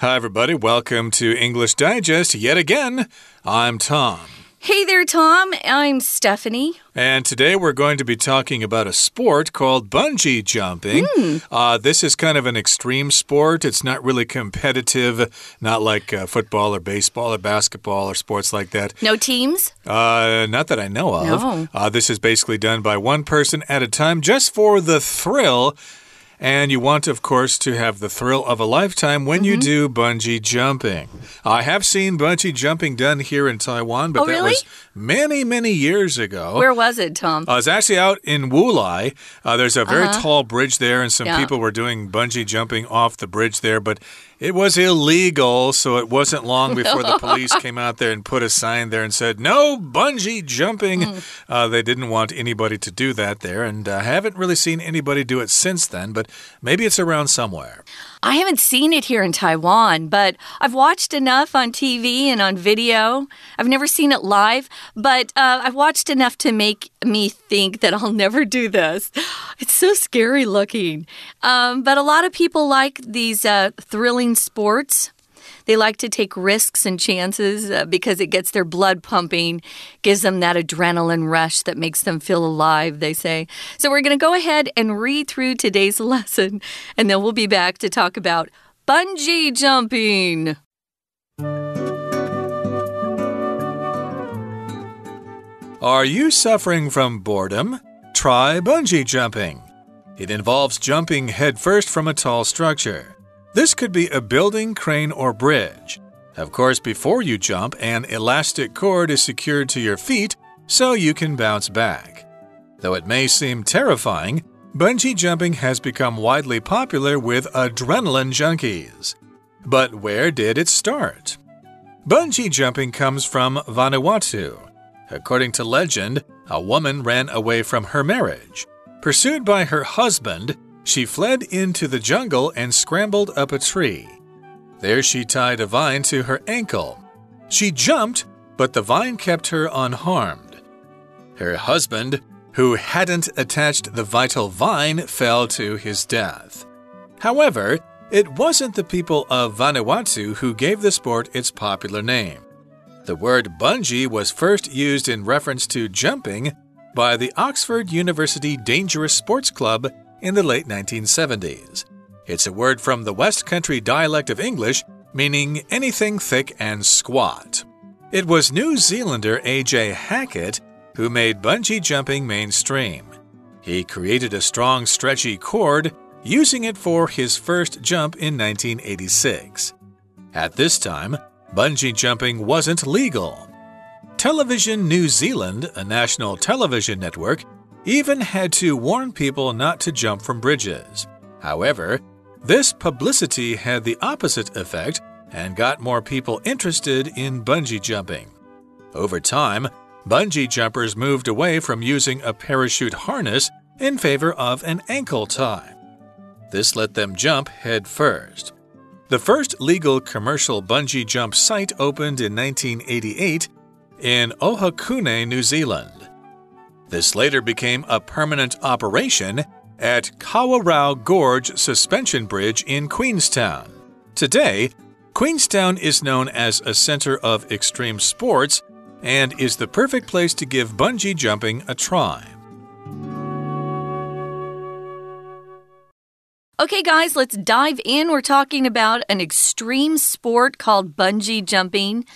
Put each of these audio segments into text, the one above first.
Hi, everybody. Welcome to English Digest yet again. I'm Tom. Hey there, Tom. I'm Stephanie. And today we're going to be talking about a sport called bungee jumping. Mm. Uh, this is kind of an extreme sport. It's not really competitive, not like uh, football or baseball or basketball or sports like that. No teams? Uh, not that I know of. No. Uh, this is basically done by one person at a time just for the thrill. And you want, of course, to have the thrill of a lifetime when Mm-hmm. you do bungee jumping. I have seen bungee jumping done here in Taiwan, but Oh, that really? was many, many years ago. Where was it, Tom? I was actually out in Wulai. Uh, there's a very Uh-huh. tall bridge there, and some Yeah. people were doing bungee jumping off the bridge there, but it was illegal, so it wasn't long before the police came out there and put a sign there and said, No bungee jumping. Mm. Uh, they didn't want anybody to do that there, and I haven't really seen anybody do it since then, but maybe it's around somewhere. I haven't seen it here in Taiwan, but I've watched enough on TV and on video. I've never seen it live, but uh, I've watched enough to make me think that I'll never do this. It's so scary looking. Um, but a lot of people like these uh, thrilling sports. They like to take risks and chances uh, because it gets their blood pumping, gives them that adrenaline rush that makes them feel alive, they say. So we're going to go ahead and read through today's lesson, and then we'll be back to talk about bungee jumping. Are you suffering from boredom? Try bungee jumping. It involves jumping headfirst from a tall structure. This could be a building, crane, or bridge. Of course, before you jump, an elastic cord is secured to your feet so you can bounce back. Though it may seem terrifying, bungee jumping has become widely popular with adrenaline junkies. But where did it start? Bungee jumping comes from Vanuatu. According to legend, a woman ran away from her marriage. Pursued by her husband, she fled into the jungle and scrambled up a tree. There she tied a vine to her ankle. She jumped, but the vine kept her unharmed. Her husband, who hadn't attached the vital vine, fell to his death. However, it wasn't the people of Vanuatu who gave the sport its popular name. The word bungee was first used in reference to jumping by the Oxford University Dangerous Sports Club in the late 1970s. It's a word from the West Country dialect of English meaning anything thick and squat. It was New Zealander A.J. Hackett who made bungee jumping mainstream. He created a strong, stretchy cord, using it for his first jump in 1986. At this time, bungee jumping wasn't legal. Television New Zealand, a national television network, even had to warn people not to jump from bridges. However, this publicity had the opposite effect and got more people interested in bungee jumping. Over time, bungee jumpers moved away from using a parachute harness in favor of an ankle tie. This let them jump head first. The first legal commercial bungee jump site opened in 1988 in Ohakune, New Zealand. This later became a permanent operation at Kawarau Gorge Suspension Bridge in Queenstown. Today, Queenstown is known as a center of extreme sports and is the perfect place to give bungee jumping a try. Okay, guys, let's dive in. We're talking about an extreme sport called bungee jumping.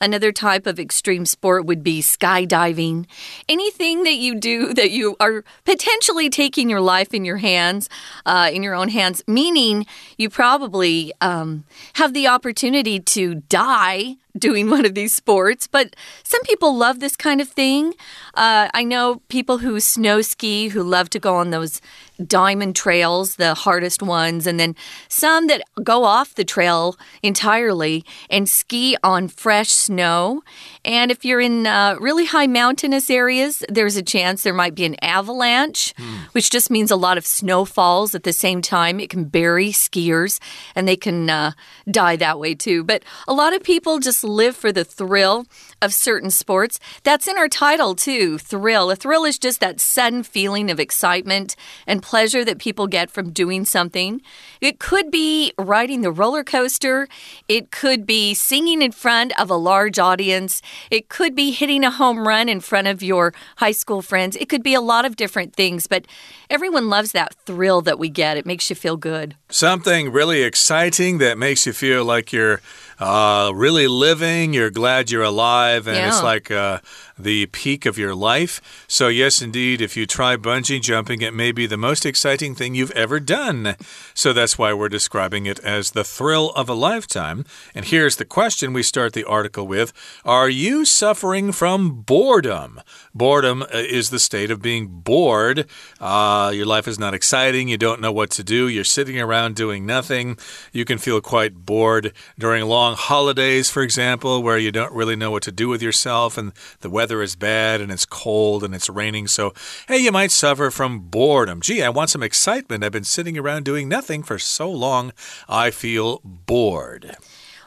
Another type of extreme sport would be skydiving. Anything that you do that you are potentially taking your life in your hands, uh, in your own hands, meaning you probably um, have the opportunity to die doing one of these sports, but some people love this kind of thing. Uh, I know people who snow ski who love to go on those diamond trails, the hardest ones, and then some that go off the trail entirely and ski on fresh snow. And if you're in uh, really high mountainous areas, there's a chance there might be an avalanche, which just means a lot of snow falls at the same time. It can bury skiers and they can uh, die that way too. But a lot of people just live for the thrill of certain sports. That's in our title too thrill. A thrill is just that sudden feeling of excitement and pleasure that people get from doing something. It could be riding the roller coaster, it could be singing in front of a large audience, it could be hitting a home run in front of your high school friends. It could be a lot of different things, but everyone loves that thrill that we get. It makes you feel good. Something really exciting that makes you feel like you're uh, really living. You're glad you're alive, and Yeah. it's like uh, the peak of your life. So, yes, indeed, if you try bungee jumping, it may be the most exciting thing you've ever done. So, that's why we're describing it as the thrill of a lifetime. And here's the question we start the article with Are you suffering from boredom? Boredom uh, is the state of being bored. Uh, your life is not exciting. You don't know what to do. You're sitting around doing nothing. You can feel quite bored during long holidays, for example, where you don't really know what to do with yourself and the weather is bad and it's cold and it's raining. So, hey, you might suffer from boredom. Gee, I want some excitement. I've been sitting around doing nothing for so long. I feel bored.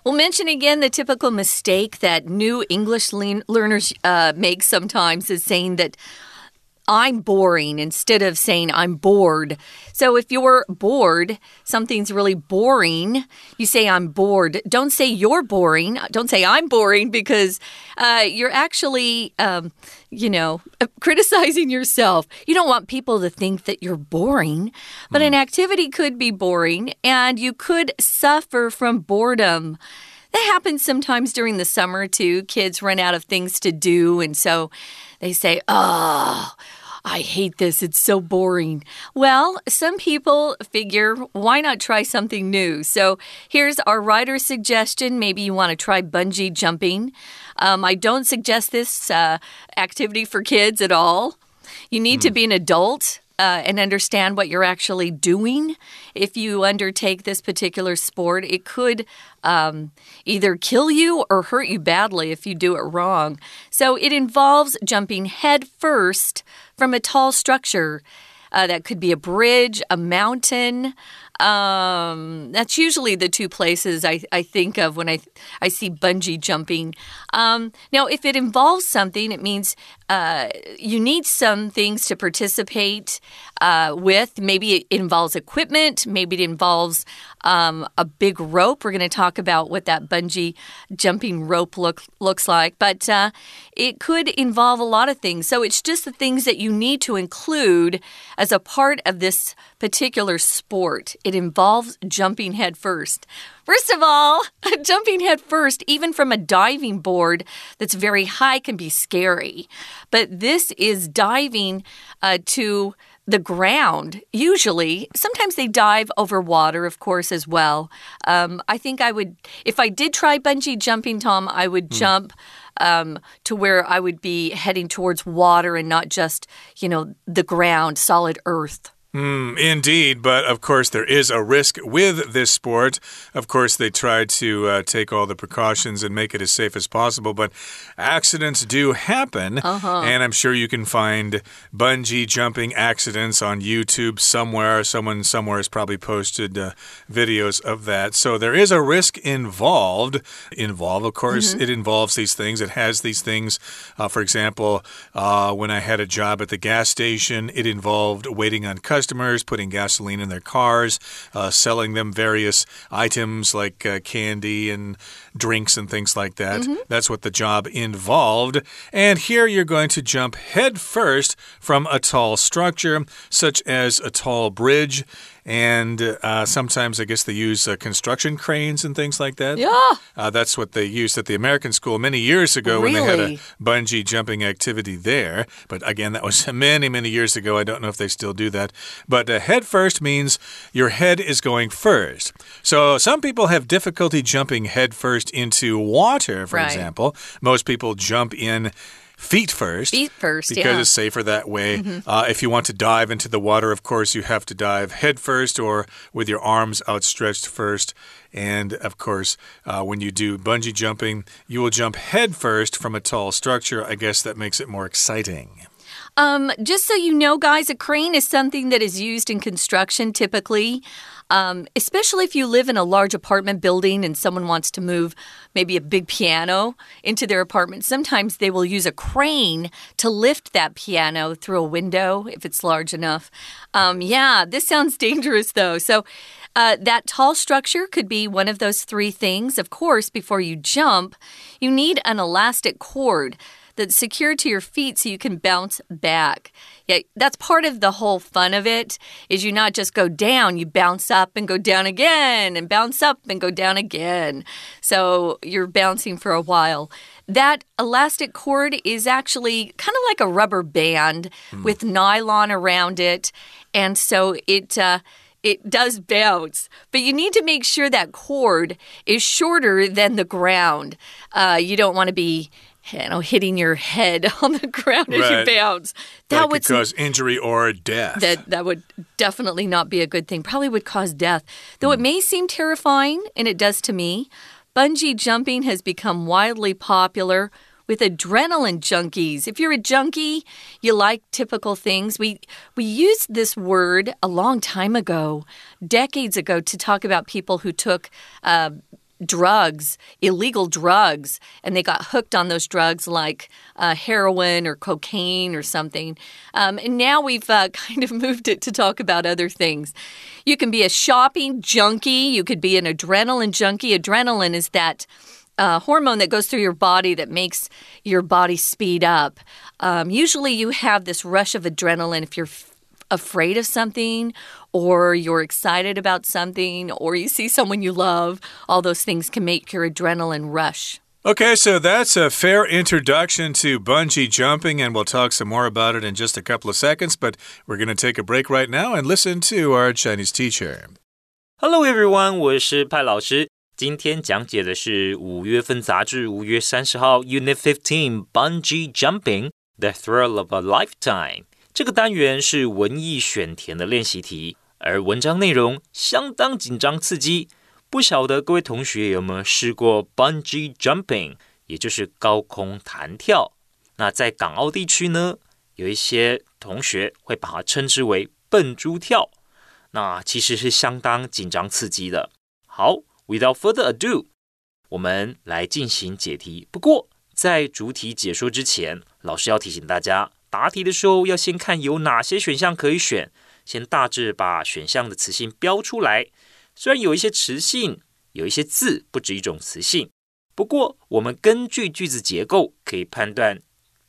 We'll mention again the typical mistake that new English learners uh, make sometimes is saying that I'm boring instead of saying I'm bored. So if you're bored, something's really boring, you say I'm bored. Don't say you're boring. Don't say I'm boring because uh, you're actually, um, you know, criticizing yourself. You don't want people to think that you're boring, but an activity could be boring and you could suffer from boredom. That happens sometimes during the summer too. Kids run out of things to do, and so they say, Oh, I hate this. It's so boring. Well, some people figure, why not try something new? So here's our writer's suggestion. Maybe you want to try bungee jumping. Um, I don't suggest this uh, activity for kids at all. You need to be an adult. Uh, and understand what you're actually doing. If you undertake this particular sport, it could um, either kill you or hurt you badly if you do it wrong. So it involves jumping head first from a tall structure. Uh, that could be a bridge, a mountain. Um, that's usually the two places I, I think of when I I see bungee jumping. Um, now, if it involves something, it means uh, you need some things to participate uh, with. Maybe it involves equipment. Maybe it involves um, a big rope. We're going to talk about what that bungee jumping rope look looks like, but uh, it could involve a lot of things. So it's just the things that you need to include as a part of this particular sport. It involves jumping headfirst. first. First of all, jumping headfirst, even from a diving board that's very high, can be scary. But this is diving uh, to the ground. Usually, sometimes they dive over water, of course, as well. Um, I think I would, if I did try bungee jumping, Tom, I would jump. Um, to where I would be heading towards water and not just, you know, the ground, solid earth. Mm, indeed, but of course, there is a risk with this sport. Of course, they try to uh, take all the precautions and make it as safe as possible, but accidents do happen. Uh -huh. And I'm sure you can find bungee jumping accidents on YouTube somewhere. Someone somewhere has probably posted uh, videos of that. So there is a risk involved. Involved, of course, Mm -hmm. it involves these things. It has these things. Uh, for example, uh, when I had a job at the gas station, it involved waiting on customers customers, putting gasoline in their cars, uh, selling them various items like uh, candy and drinks and things like that. Mm -hmm. That's what the job involved. And here you're going to jump head first from a tall structure, such as a tall bridge. And uh, sometimes I guess they use uh, construction cranes and things like that. Yeah. Uh, that's what they used at the American school many years ago really? when they had a bungee jumping activity there. But again, that was many, many years ago. I don't know if they still do that. But uh, head first means your head is going first. So some people have difficulty jumping head first into water, for right. example. Most people jump in feet first. Feet first, because yeah. it's safer that way. Mm -hmm. uh, if you want to dive into the water, of course, you have to dive head first or with your arms outstretched first. And of course, uh, when you do bungee jumping, you will jump head first from a tall structure. I guess that makes it more exciting. Um, just so you know, guys, a crane is something that is used in construction typically. Um, especially if you live in a large apartment building and someone wants to move maybe a big piano into their apartment, sometimes they will use a crane to lift that piano through a window if it's large enough. Um, yeah, this sounds dangerous though. So, uh, that tall structure could be one of those three things. Of course, before you jump, you need an elastic cord that's secured to your feet so you can bounce back. Yeah, that's part of the whole fun of it is you not just go down, you bounce up and go down again and bounce up and go down again. So you're bouncing for a while. That elastic cord is actually kind of like a rubber band mm. with nylon around it. And so it uh, it does bounce, but you need to make sure that cord is shorter than the ground. Uh, you don't want to be you know, hitting your head on the ground right. as you bounce. That, that would cause injury or death. That that would definitely not be a good thing. Probably would cause death. Though mm. it may seem terrifying, and it does to me, bungee jumping has become wildly popular with adrenaline junkies. If you're a junkie, you like typical things. We we used this word a long time ago, decades ago, to talk about people who took uh, drugs, illegal drugs, and they got hooked on those drugs like uh, heroin or cocaine or something. Um, and now we've uh, kind of moved it to talk about other things. You can be a shopping junkie, you could be an adrenaline junkie. Adrenaline is that. Uh, hormone that goes through your body that makes your body speed up. Um, usually, you have this rush of adrenaline if you're afraid of something or you're excited about something or you see someone you love, all those things can make your adrenaline rush. Okay, so that's a fair introduction to bungee jumping, and we'll talk some more about it in just a couple of seconds. But we're going to take a break right now and listen to our Chinese teacher. Hello, everyone，我是派老师。今天讲解的是五月份杂志五月三十号 Unit Fifteen Bungee Jumping: The Thrill of a Lifetime。这个单元是文艺选填的练习题， 而文章内容相当紧张刺激。不晓得各位同学有没有试过 bungee jumping，也就是高空弹跳？那在港澳地区呢，有一些同学会把它称之为笨猪跳。那其实是相当紧张刺激的。好，without further ado，我们来进行解题。不过在主题解说之前，老师要提醒大家。答题的时候要先看有哪些选项可以选，先大致把选项的词性标出来。虽然有一些词性，有一些字不止一种词性，不过我们根据句子结构可以判断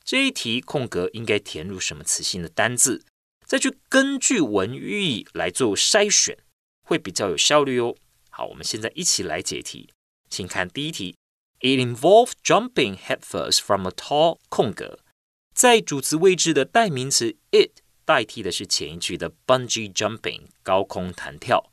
这一题空格应该填入什么词性的单字，再去根据文意来做筛选，会比较有效率哦。好，我们现在一起来解题，请看第一题：It involved jumping headfirst from a tall 空格。在主词位置的代名词 it 代替的是前一句的 bungee jumping 高空弹跳。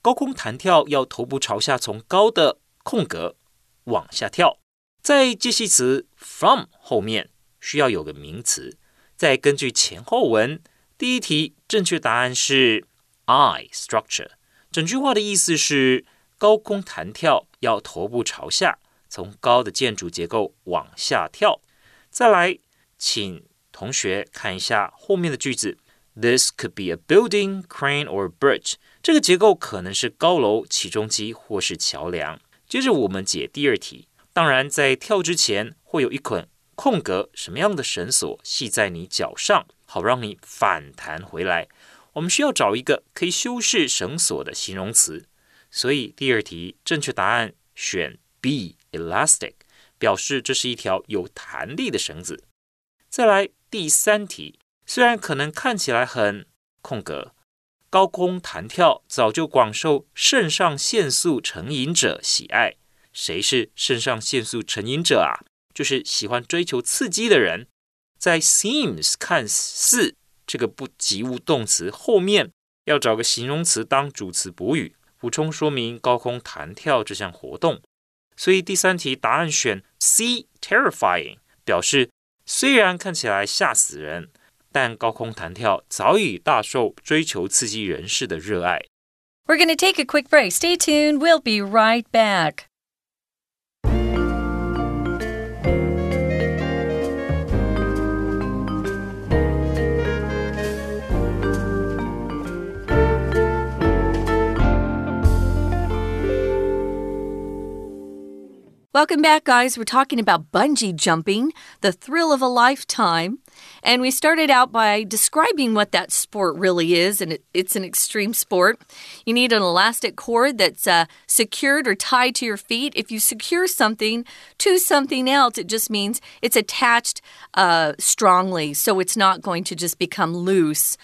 高空弹跳要头部朝下，从高的空格往下跳。在介系词 from 后面需要有个名词。再根据前后文，第一题正确答案是 I structure。整句话的意思是高空弹跳要头部朝下，从高的建筑结构往下跳。再来。请同学看一下后面的句子。This could be a building, crane, or bridge。这个结构可能是高楼、起重机或是桥梁。接着我们解第二题。当然，在跳之前会有一捆空格，什么样的绳索系在你脚上，好让你反弹回来？我们需要找一个可以修饰绳索的形容词。所以第二题正确答案选 B，elastic，表示这是一条有弹力的绳子。再来第三题，虽然可能看起来很空格，高空弹跳早就广受肾上腺素成瘾者喜爱。谁是肾上腺素成瘾者啊？就是喜欢追求刺激的人。在 seems 看似这个不及物动词后面要找个形容词当主词补语，补充说明高空弹跳这项活动。所以第三题答案选 C，terrifying，表示。虽然看起来吓死人，但高空弹跳早已大受追求刺激人士的热爱。We're going to take a quick break. Stay tuned. We'll be right back. Welcome back, guys. We're talking about bungee jumping, the thrill of a lifetime. And we started out by describing what that sport really is, and it, it's an extreme sport. You need an elastic cord that's uh, secured or tied to your feet. If you secure something to something else, it just means it's attached uh, strongly, so it's not going to just become loose.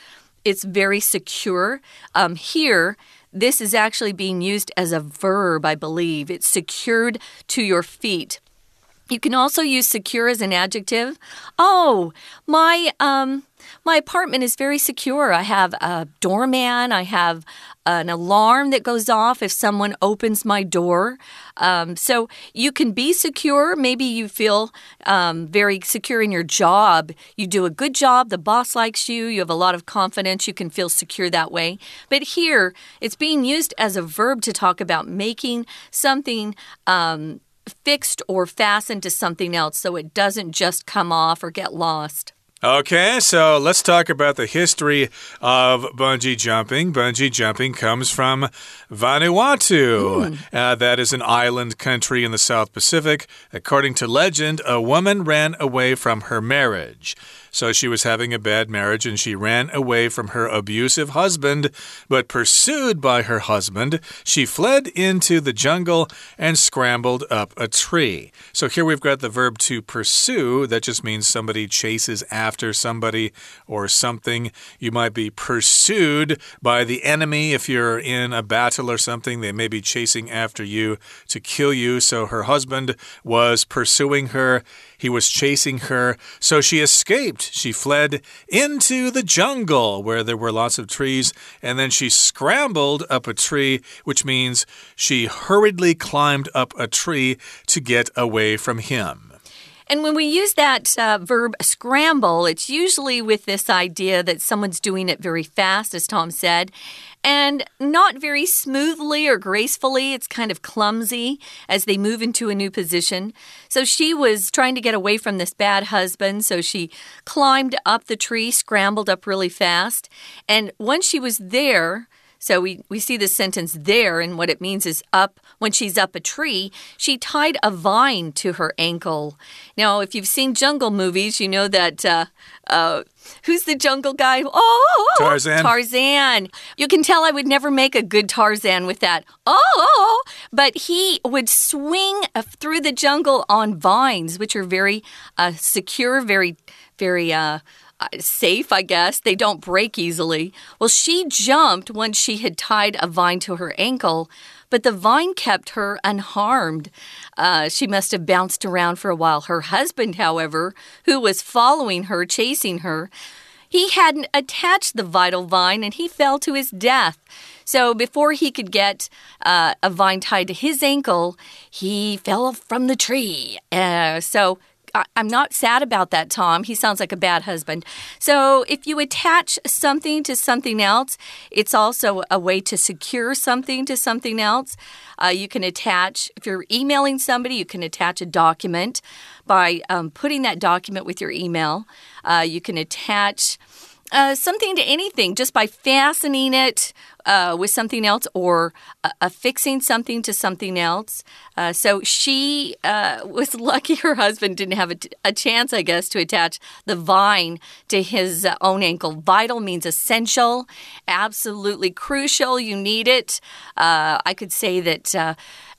It's very secure. Um, here, this is actually being used as a verb, I believe. It's secured to your feet. You can also use secure as an adjective. Oh, my um my apartment is very secure. I have a doorman, I have an alarm that goes off if someone opens my door. Um, so you can be secure. Maybe you feel um, very secure in your job. You do a good job, the boss likes you, you have a lot of confidence, you can feel secure that way. But here, it's being used as a verb to talk about making something. Um, fixed or fastened to something else so it doesn't just come off or get lost. Okay, so let's talk about the history of bungee jumping. Bungee jumping comes from Vanuatu. Mm. Uh, that is an island country in the South Pacific. According to legend, a woman ran away from her marriage. So she was having a bad marriage and she ran away from her abusive husband. But pursued by her husband, she fled into the jungle and scrambled up a tree. So here we've got the verb to pursue. That just means somebody chases after somebody or something. You might be pursued by the enemy if you're in a battle or something. They may be chasing after you to kill you. So her husband was pursuing her. He was chasing her, so she escaped. She fled into the jungle where there were lots of trees, and then she scrambled up a tree, which means she hurriedly climbed up a tree to get away from him. And when we use that uh, verb scramble, it's usually with this idea that someone's doing it very fast, as Tom said and not very smoothly or gracefully. It's kind of clumsy as they move into a new position. So she was trying to get away from this bad husband. So she climbed up the tree, scrambled up really fast. And once she was there, so we, we see this sentence there, and what it means is up, when she's up a tree, she tied a vine to her ankle. Now, if you've seen jungle movies, you know that. Uh, uh, who's the jungle guy? Oh, Tarzan. Tarzan. You can tell I would never make a good Tarzan with that. Oh, but he would swing uh, through the jungle on vines, which are very uh, secure, very, very. Uh, safe, I guess. They don't break easily. Well, she jumped when she had tied a vine to her ankle, but the vine kept her unharmed. Uh, she must have bounced around for a while. Her husband, however, who was following her, chasing her, he hadn't attached the vital vine and he fell to his death. So before he could get uh, a vine tied to his ankle, he fell from the tree. Uh, so I, am not sad about that, Tom. He sounds like a bad husband. So, if you attach something to something else, it's also a way to secure something to something else. Uh, you can attach, if you're emailing somebody, you can attach a document by um, putting that document with your email. Uh, you can attach uh, something to anything just by fastening it uh, with something else or uh, affixing something to something else. Uh, so she uh, was lucky her husband didn't have a, a, chance, I guess, to attach the vine to his uh, own ankle. Vital means essential, absolutely crucial. You need it. I could say that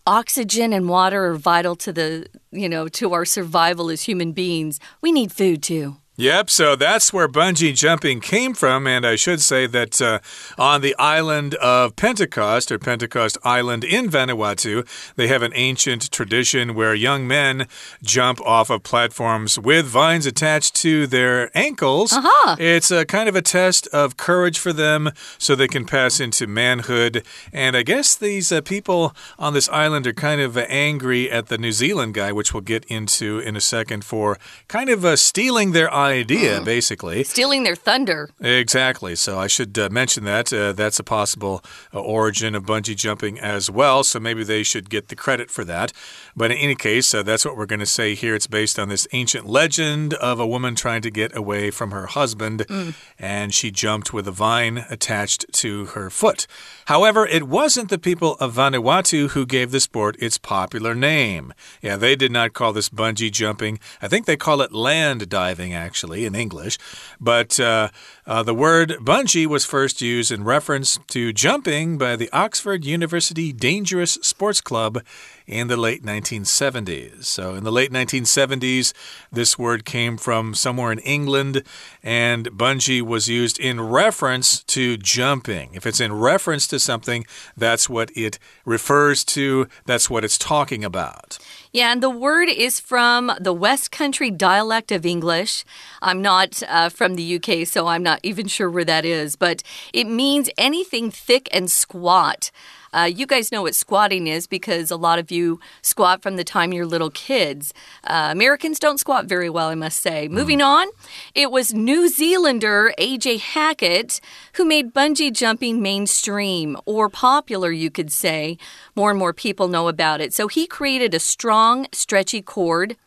oxygen and water are vital to the, you know, to our survival as human beings. We need food too. Yep, so that's where bungee jumping came from. And I should say that uh, on the island of Pentecost, or Pentecost Island in Vanuatu, they have an ancient tradition where young men jump off of platforms with vines attached to their ankles. Uh -huh. It's a kind of a test of courage for them so they can pass into manhood. And I guess these uh, people on this island are kind of angry at the New Zealand guy, which we'll get into in a second, for kind of uh, stealing their idea, mm. basically. Stealing their thunder. Exactly. So I should uh, mention that. Uh, that's a possible uh, origin of bungee jumping as well. So maybe they should get the credit for that. But in any case, uh, that's what we're going to say here. It's based on this ancient legend of a woman trying to get away from her husband, mm. and she jumped with a vine attached to her foot. However, it wasn't the people of Vanuatu who gave the sport its popular name. Yeah, they did not call this bungee jumping. I think they call it land diving, actually, in English. But uh, uh, the word bungee was first used in reference to jumping by the Oxford University Dangerous Sports Club in the late 1970s. So, in the late 1970s, this word came from somewhere in England, and bungee was used in reference to jumping. If it's in reference to something, that's what it refers to, that's what it's talking about. Yeah, and the word is from the West Country dialect of English. I'm not uh, from the UK, so I'm not even sure where that is, but it means anything thick and squat. Uh, you guys know what squatting is because a lot of you squat from the time you're little kids. Uh, Americans don't squat very well, I must say. Mm. Moving on, it was New Zealander A.J. Hackett who made bungee jumping mainstream or popular, you could say. More and more people know about it. So he created a strong, stretchy cord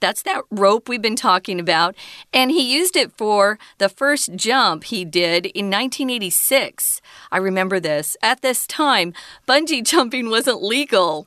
that's that rope we've been talking about. And he used it for the first jump he did in 1986. I remember this. At this time, bungee jumping wasn't legal.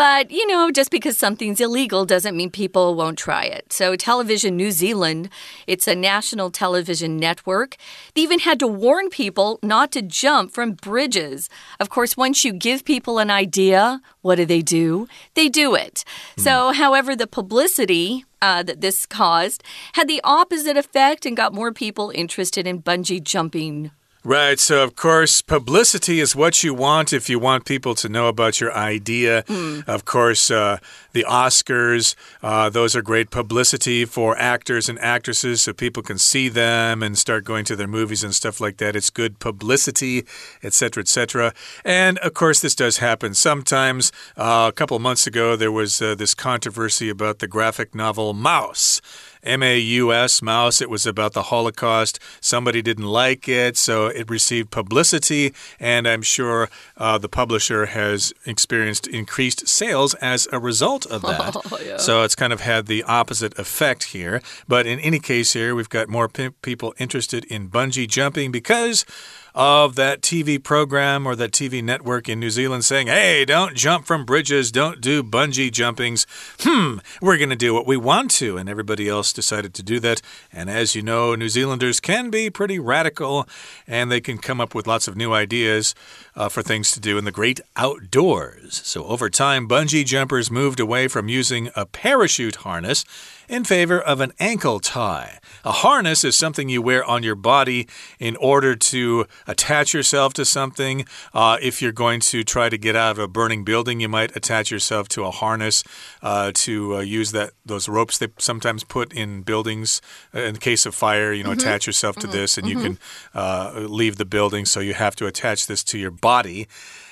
But, you know, just because something's illegal doesn't mean people won't try it. So, Television New Zealand, it's a national television network, they even had to warn people not to jump from bridges. Of course, once you give people an idea, what do they do? They do it. Mm. So, however, the publicity uh, that this caused had the opposite effect and got more people interested in bungee jumping. Right. So, of course, publicity is what you want if you want people to know about your idea. Mm. Of course, uh, the Oscars, uh, those are great publicity for actors and actresses so people can see them and start going to their movies and stuff like that. It's good publicity, etc., etc. And, of course, this does happen sometimes. Uh, a couple months ago, there was uh, this controversy about the graphic novel Maus. M A U S, Mouse. It was about the Holocaust. Somebody didn't like it, so it received publicity, and I'm sure uh, the publisher has experienced increased sales as a result of that. Oh, yeah. So it's kind of had the opposite effect here. But in any case, here we've got more people interested in bungee jumping because of that TV program or that TV network in New Zealand saying, hey, don't jump from bridges, don't do bungee jumpings. Hmm, we're going to do what we want to. And everybody else decided to do that. And as you know, New Zealanders can be pretty radical and they can come up with lots of new ideas uh, for things to do in the great outdoors. So over time, bungee jumpers moved away from using a parachute harness in favor of an ankle tie. A harness is something you wear on your body in order to attach yourself to something. Uh, if you're going to try to get out of a burning building, you might attach yourself to a harness uh, to uh, use that those ropes they sometimes put in buildings uh, in case of fire. You know, mm -hmm. attach yourself to mm -hmm. this, and mm -hmm. you mm-hmm. can uh, leave the building. So you have to attach this to your body.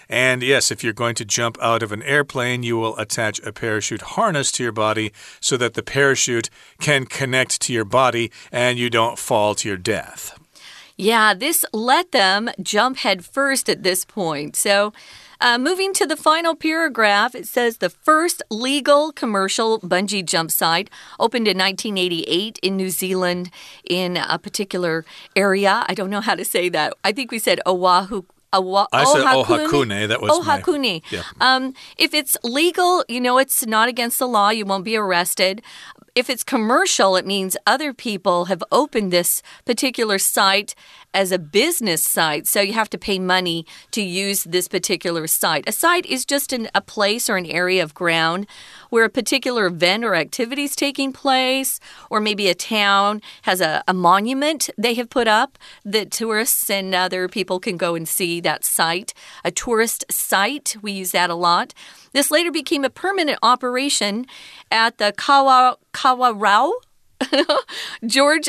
And yes, if you're going to jump out of an airplane, you will attach a parachute harness to your body so that the parachute can connect to your body and you don't fall to your death. Yeah, this let them jump head first at this point. So, uh, moving to the final paragraph, it says the first legal commercial bungee jump site opened in 1988 in New Zealand in a particular area. I don't know how to say that. I think we said Oahu Awa- I said Ohakune. That was Ohakune. My, yeah. um, if it's legal, you know it's not against the law. You won't be arrested. If it's commercial, it means other people have opened this particular site as a business site, so you have to pay money to use this particular site. A site is just an, a place or an area of ground where a particular event or activity is taking place, or maybe a town has a, a monument they have put up that tourists and other people can go and see that site. A tourist site, we use that a lot. This later became a permanent operation at the Kawa, George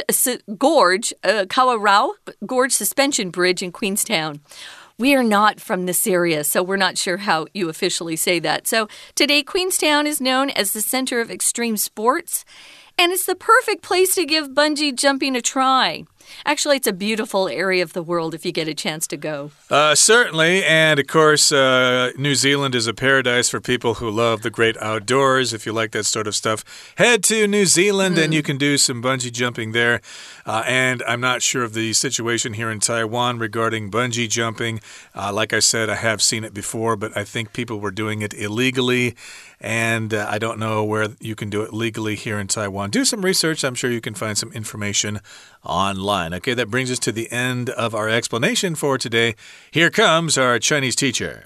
Gorge, uh, Kawarau Gorge Suspension Bridge in Queenstown. We are not from this area, so we're not sure how you officially say that. So today, Queenstown is known as the center of extreme sports, and it's the perfect place to give bungee jumping a try. Actually, it's a beautiful area of the world if you get a chance to go. Uh, certainly. And of course, uh, New Zealand is a paradise for people who love the great outdoors. If you like that sort of stuff, head to New Zealand mm. and you can do some bungee jumping there. Uh, and I'm not sure of the situation here in Taiwan regarding bungee jumping. Uh, like I said, I have seen it before, but I think people were doing it illegally. And uh, I don't know where you can do it legally here in Taiwan. Do some research. I'm sure you can find some information online. Okay, that brings us to the end of our explanation for today. Here comes our Chinese teacher.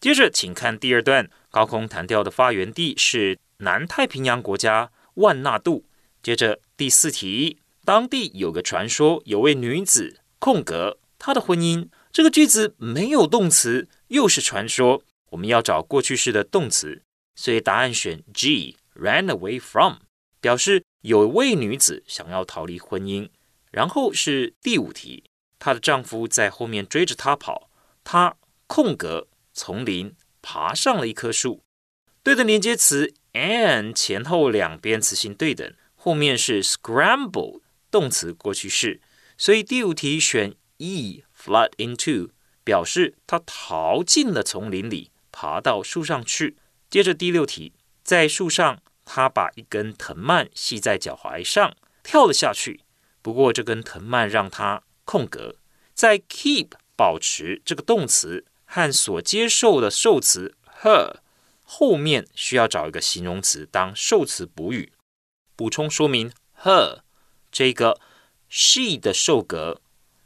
接着，请看第二段。高空弹跳的发源地是南太平洋国家万纳度。接着第四题，当地有个传说，有位女子空格，她的婚姻。这个句子没有动词，又是传说，我们要找过去式的动词，所以答案选 G，ran away from，表示 有位女子想要逃离婚姻。然后是第五题，她的丈夫在后面追着她跑，她空格从林爬上了一棵树。对的连接词 and 前后两边词性对等。后面是 scramble 动词过去式，所以第五题选 E，flood into 表示她逃进了丛林里，爬到树上去。接着第六题，在树上，他把一根藤蔓系在脚踝上，跳了下去。不过这根藤蔓让他空格，在 keep 保持这个动词和所接受的受词 her 后面需要找一个形容词当受词补语。补充说明，her 这个 she 的受格，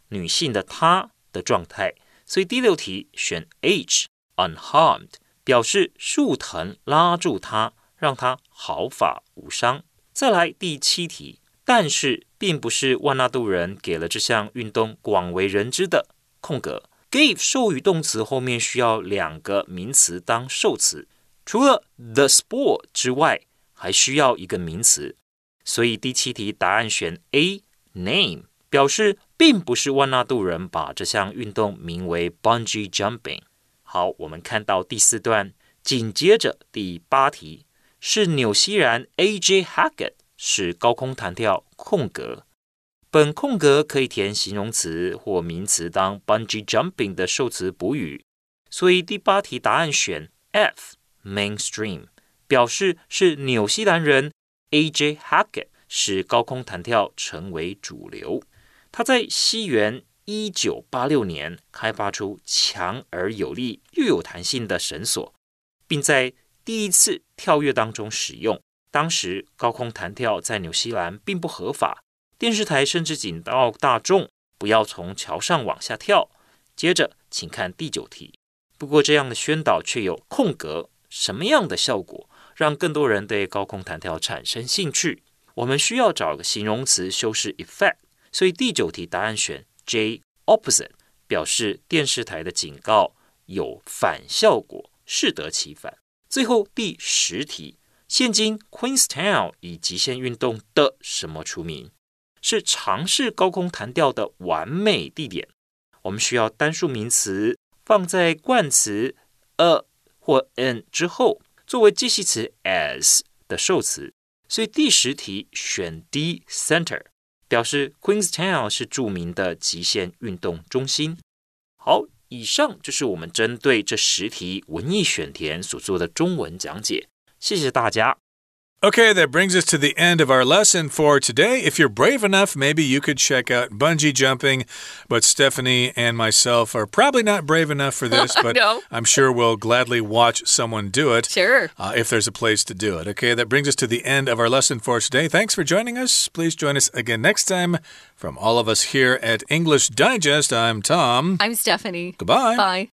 女性的她的状态，所以第六题选 H，unharmed 表示树藤拉住她，让他毫发无伤。再来第七题，但是并不是万纳度人给了这项运动广为人知的空格，give 授予动词后面需要两个名词当受词，除了 the sport 之外，还需要一个名词。所以第七题答案选 A，name 表示并不是万纳度人把这项运动名为 bungee jumping。好，我们看到第四段，紧接着第八题是纽西兰 A.J. Hackett 是高空弹跳空格，本空格可以填形容词或名词当 bungee jumping 的受词补语。所以第八题答案选 F，mainstream 表示是纽西兰人。A.J. Hackett 使高空弹跳成为主流。他在西元一九八六年开发出强而有力又有弹性的绳索，并在第一次跳跃当中使用。当时高空弹跳在纽西兰并不合法，电视台甚至警告大众不要从桥上往下跳。接着，请看第九题。不过，这样的宣导却有空格什么样的效果？让更多人对高空弹跳产生兴趣，我们需要找个形容词修饰 effect，所以第九题答案选 J，opposite，表示电视台的警告有反效果，适得其反。最后第十题，现今 Queenstown 以极限运动的什么出名？是尝试高空弹跳的完美地点。我们需要单数名词放在冠词 a 或 an 之后。作为介系词 as 的受词，所以第十题选 D center，表示 Queenstown 是著名的极限运动中心。好，以上就是我们针对这十题文艺选填所做的中文讲解，谢谢大家。Okay, that brings us to the end of our lesson for today. If you're brave enough, maybe you could check out bungee jumping. But Stephanie and myself are probably not brave enough for this, but no. I'm sure we'll gladly watch someone do it. Sure. Uh, if there's a place to do it. Okay, that brings us to the end of our lesson for today. Thanks for joining us. Please join us again next time. From all of us here at English Digest, I'm Tom. I'm Stephanie. Goodbye. Bye.